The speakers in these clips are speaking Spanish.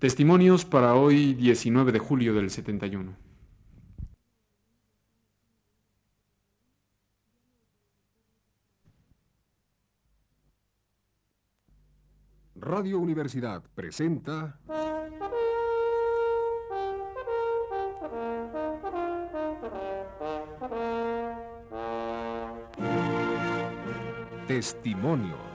Testimonios para hoy 19 de julio del 71. Radio Universidad presenta... Testimonios.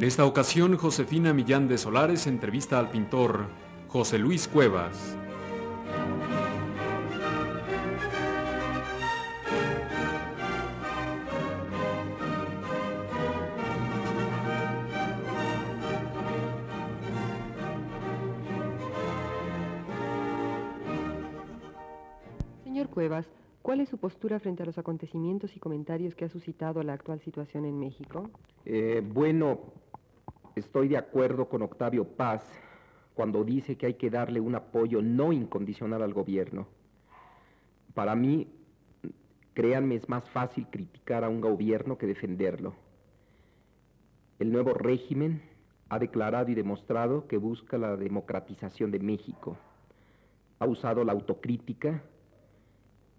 En esta ocasión, Josefina Millán de Solares entrevista al pintor José Luis Cuevas. Señor Cuevas, ¿cuál es su postura frente a los acontecimientos y comentarios que ha suscitado la actual situación en México? Eh, bueno, estoy de acuerdo con Octavio Paz cuando dice que hay que darle un apoyo no incondicional al gobierno. Para mí, créanme, es más fácil criticar a un gobierno que defenderlo. El nuevo régimen ha declarado y demostrado que busca la democratización de México. Ha usado la autocrítica,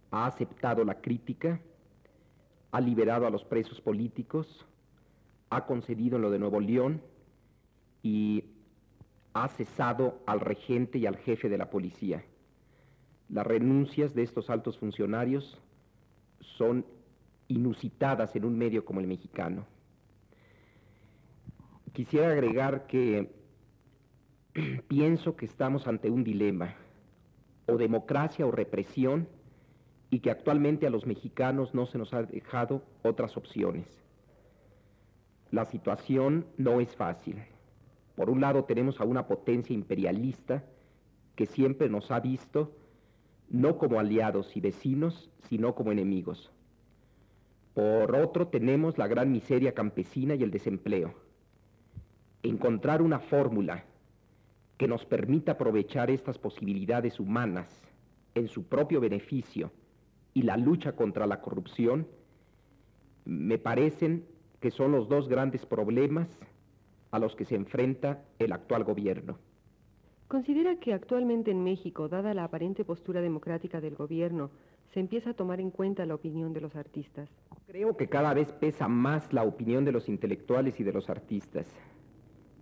ha aceptado la crítica, ha liberado a los presos políticos, ha concedido lo de Nuevo León y ha cesado al regente y al jefe de la policía. Las renuncias de estos altos funcionarios son inusitadas en un medio como el mexicano. Quisiera agregar que pienso que estamos ante un dilema, o democracia o represión, y que actualmente a los mexicanos no se nos ha dejado otras opciones. La situación no es fácil. Por un lado tenemos a una potencia imperialista que siempre nos ha visto no como aliados y vecinos, sino como enemigos. Por otro tenemos la gran miseria campesina y el desempleo. Encontrar una fórmula que nos permita aprovechar estas posibilidades humanas en su propio beneficio y la lucha contra la corrupción, me parecen que son los dos grandes problemas a los que se enfrenta el actual gobierno. ¿Considera que actualmente en México, dada la aparente postura democrática del gobierno, se empieza a tomar en cuenta la opinión de los artistas? Creo que cada vez pesa más la opinión de los intelectuales y de los artistas.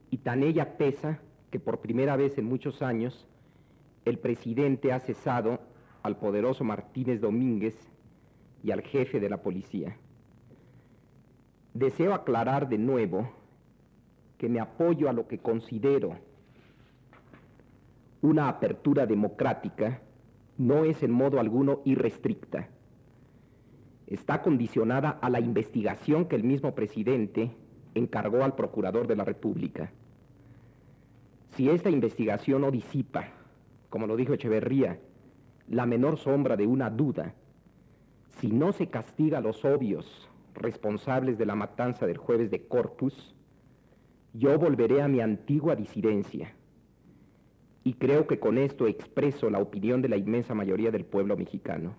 Y tan ella pesa que por primera vez en muchos años el presidente ha cesado al poderoso Martínez Domínguez y al jefe de la policía. Deseo aclarar de nuevo que me apoyo a lo que considero una apertura democrática no es en modo alguno irrestricta. Está condicionada a la investigación que el mismo presidente encargó al Procurador de la República. Si esta investigación no disipa, como lo dijo Echeverría, la menor sombra de una duda, si no se castiga a los obvios responsables de la matanza del jueves de Corpus, yo volveré a mi antigua disidencia. Y creo que con esto expreso la opinión de la inmensa mayoría del pueblo mexicano.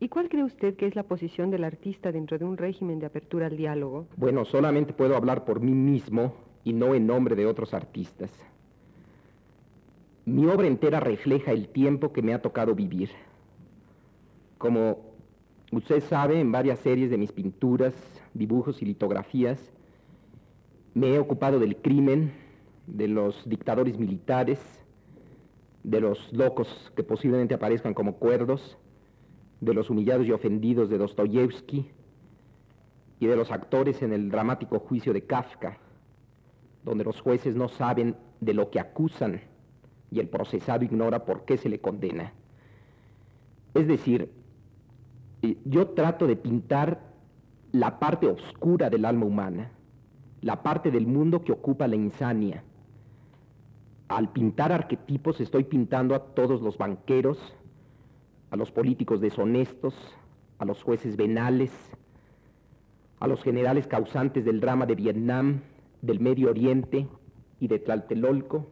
¿Y cuál cree usted que es la posición del artista dentro de un régimen de apertura al diálogo? Bueno, solamente puedo hablar por mí mismo y no en nombre de otros artistas. Mi obra entera refleja el tiempo que me ha tocado vivir. Como usted sabe, en varias series de mis pinturas, dibujos y litografías, me he ocupado del crimen, de los dictadores militares, de los locos que posiblemente aparezcan como cuerdos, de los humillados y ofendidos de Dostoyevsky y de los actores en el dramático juicio de Kafka, donde los jueces no saben de lo que acusan y el procesado ignora por qué se le condena. Es decir, eh, yo trato de pintar la parte oscura del alma humana, la parte del mundo que ocupa la insania. Al pintar arquetipos estoy pintando a todos los banqueros, a los políticos deshonestos, a los jueces venales, a los generales causantes del drama de Vietnam, del Medio Oriente y de Tlaltelolco.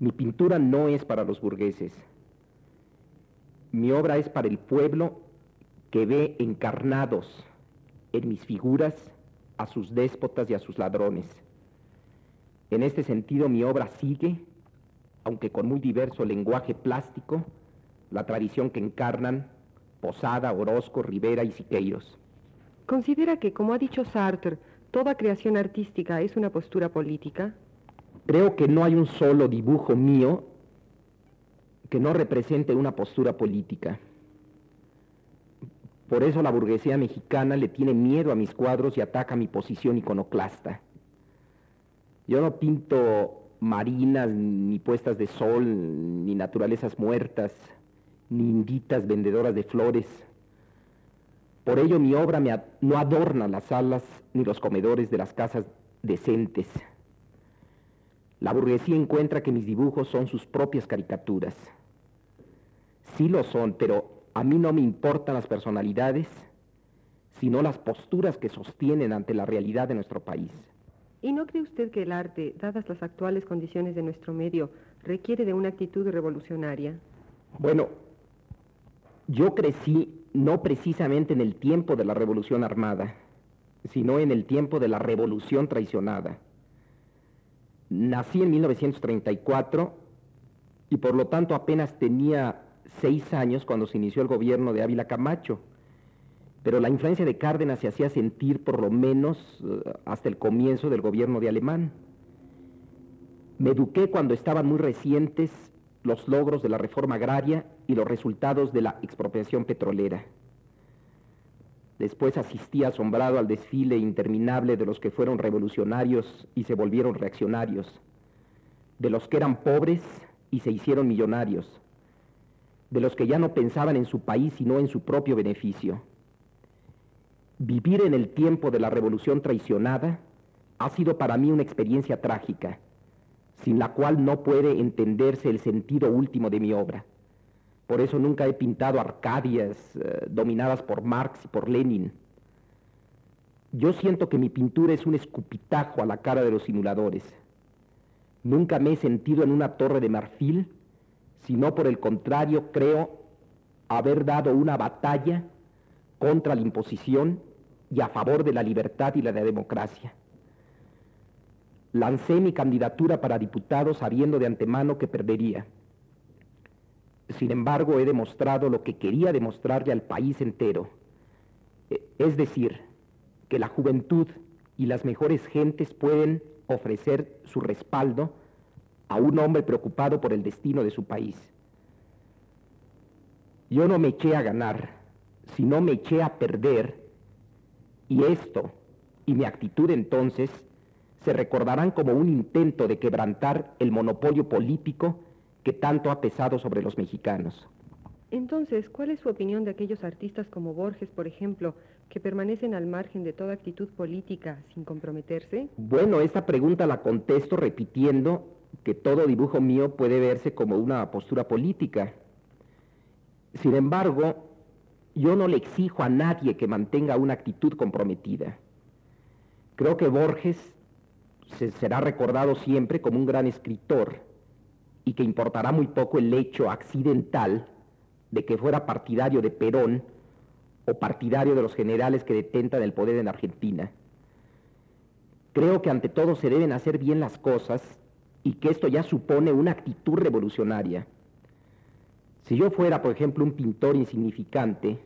Mi pintura no es para los burgueses. mi obra es para el pueblo que ve encarnados en mis figuras a sus déspotas y a sus ladrones. En este sentido, mi obra sigue, aunque con muy diverso lenguaje plástico, la tradición que encarnan Posada, Orozco, Rivera y Siqueiros. ¿Considera que, como ha dicho Sartre, toda creación artística es una postura política? Creo que no hay un solo dibujo mío que no represente una postura política. Por eso la burguesía mexicana le tiene miedo a mis cuadros y ataca mi posición iconoclasta. Yo no pinto marinas, ni puestas de sol, ni naturalezas muertas, ni inditas vendedoras de flores. Por ello mi obra no adorna las salas ni los comedores de las casas decentes. La burguesía encuentra que mis dibujos son sus propias caricaturas. Sí lo son, pero a mí no me importan las personalidades, sino las posturas que sostienen ante la realidad de nuestro país. ¿Y no cree usted que el arte, dadas las actuales condiciones de nuestro medio, requiere de una actitud revolucionaria? Bueno, yo crecí no precisamente en el tiempo de la revolución armada, sino en el tiempo de la revolución traicionada. Nací en 1934 y por lo tanto apenas tenía seis años cuando se inició el gobierno de Ávila Camacho. Pero la influencia de Cárdenas se hacía sentir por lo menos eh, hasta el comienzo del gobierno de Alemán. Me eduqué cuando estaban muy recientes los logros de la reforma agraria y los resultados de la expropiación petrolera. Después asistí asombrado al desfile interminable de los que fueron revolucionarios y se volvieron reaccionarios, de los que eran pobres y se hicieron millonarios, de los que ya no pensaban en su país sino en su propio beneficio. Vivir en el tiempo de la revolución traicionada ha sido para mí una experiencia trágica, sin la cual no puede entenderse el sentido último de mi obra. Por eso nunca he pintado Arcadias eh, dominadas por Marx y por Lenin. Yo siento que mi pintura es un escupitajo a la cara de los simuladores. Nunca me he sentido en una torre de marfil sino por el contrario creo haber dado una batalla contra la imposición y a favor de la libertad y la democracia. Lancé mi candidatura para diputado sabiendo de antemano que perdería. Sin embargo, he demostrado lo que quería demostrarle al país entero, e, es decir, que la juventud y las mejores gentes pueden ofrecer su respaldo a un hombre preocupado por el destino de su país. Yo no me eché a ganar, sino me eché a perder, y esto, y mi actitud entonces, se recordarán como un intento de quebrantar el monopolio político que tanto ha pesado sobre los mexicanos. Entonces, ¿cuál es su opinión de aquellos artistas como Borges, por ejemplo, que permanecen al margen de toda actitud política sin comprometerse? Bueno, esta pregunta la contesto repitiendo que todo dibujo mío puede verse como una postura política. Sin embargo, yo no le exijo a nadie que mantenga una actitud comprometida. Creo que Borges se será recordado siempre como un gran escritor y que importará muy poco el hecho accidental de que fuera partidario de Perón o partidario de los generales que detentan el poder en Argentina. Creo que ante todo se deben hacer bien las cosas y que esto ya supone una actitud revolucionaria. Si yo fuera, por ejemplo, un pintor insignificante,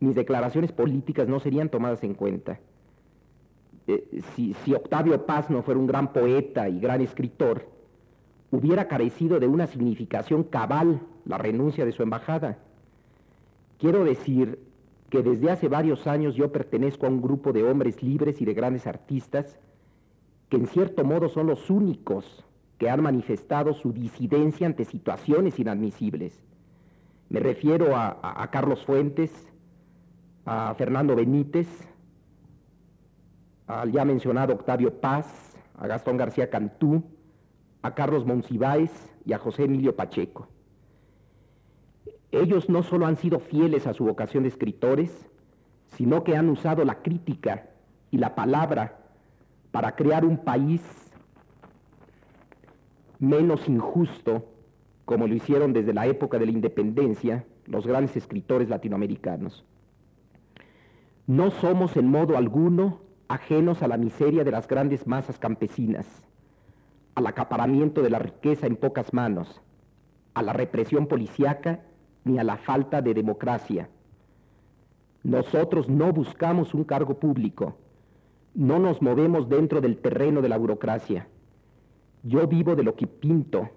mis declaraciones políticas no serían tomadas en cuenta. Eh, si, si Octavio Paz no fuera un gran poeta y gran escritor, hubiera carecido de una significación cabal la renuncia de su embajada. Quiero decir que desde hace varios años yo pertenezco a un grupo de hombres libres y de grandes artistas que en cierto modo son los únicos que han manifestado su disidencia ante situaciones inadmisibles. Me refiero a, Carlos Fuentes, a Fernando Benítez, al ya mencionado Octavio Paz, a Gastón García Cantú, a Carlos Monsiváis y a José Emilio Pacheco. Ellos no solo han sido fieles a su vocación de escritores, sino que han usado la crítica y la palabra para crear un país menos injusto, como lo hicieron desde la época de la independencia, los grandes escritores latinoamericanos. No somos en modo alguno ajenos a la miseria de las grandes masas campesinas, al acaparamiento de la riqueza en pocas manos, a la represión policiaca ni a la falta de democracia. Nosotros no buscamos un cargo público, no nos movemos dentro del terreno de la burocracia. Yo vivo de lo que pinto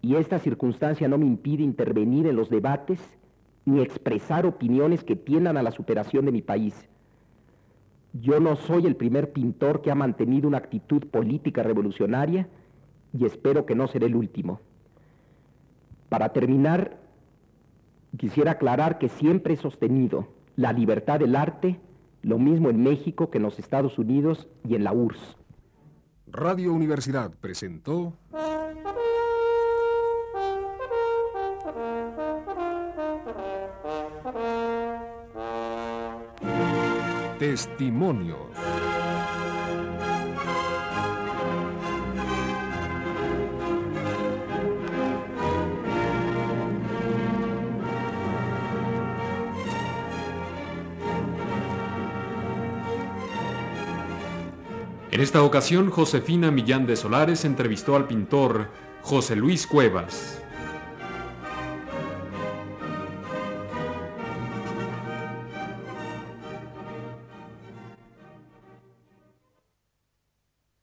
y esta circunstancia no me impide intervenir en los debates ni expresar opiniones que tiendan a la superación de mi país. Yo no soy el primer pintor que ha mantenido una actitud política revolucionaria y espero que no seré el último. Para terminar, quisiera aclarar que siempre he sostenido la libertad del arte, lo mismo en México que en los Estados Unidos y en la URSS. Radio Universidad presentó Testimonios. En esta ocasión, Josefina Millán de Solares entrevistó al pintor José Luis Cuevas.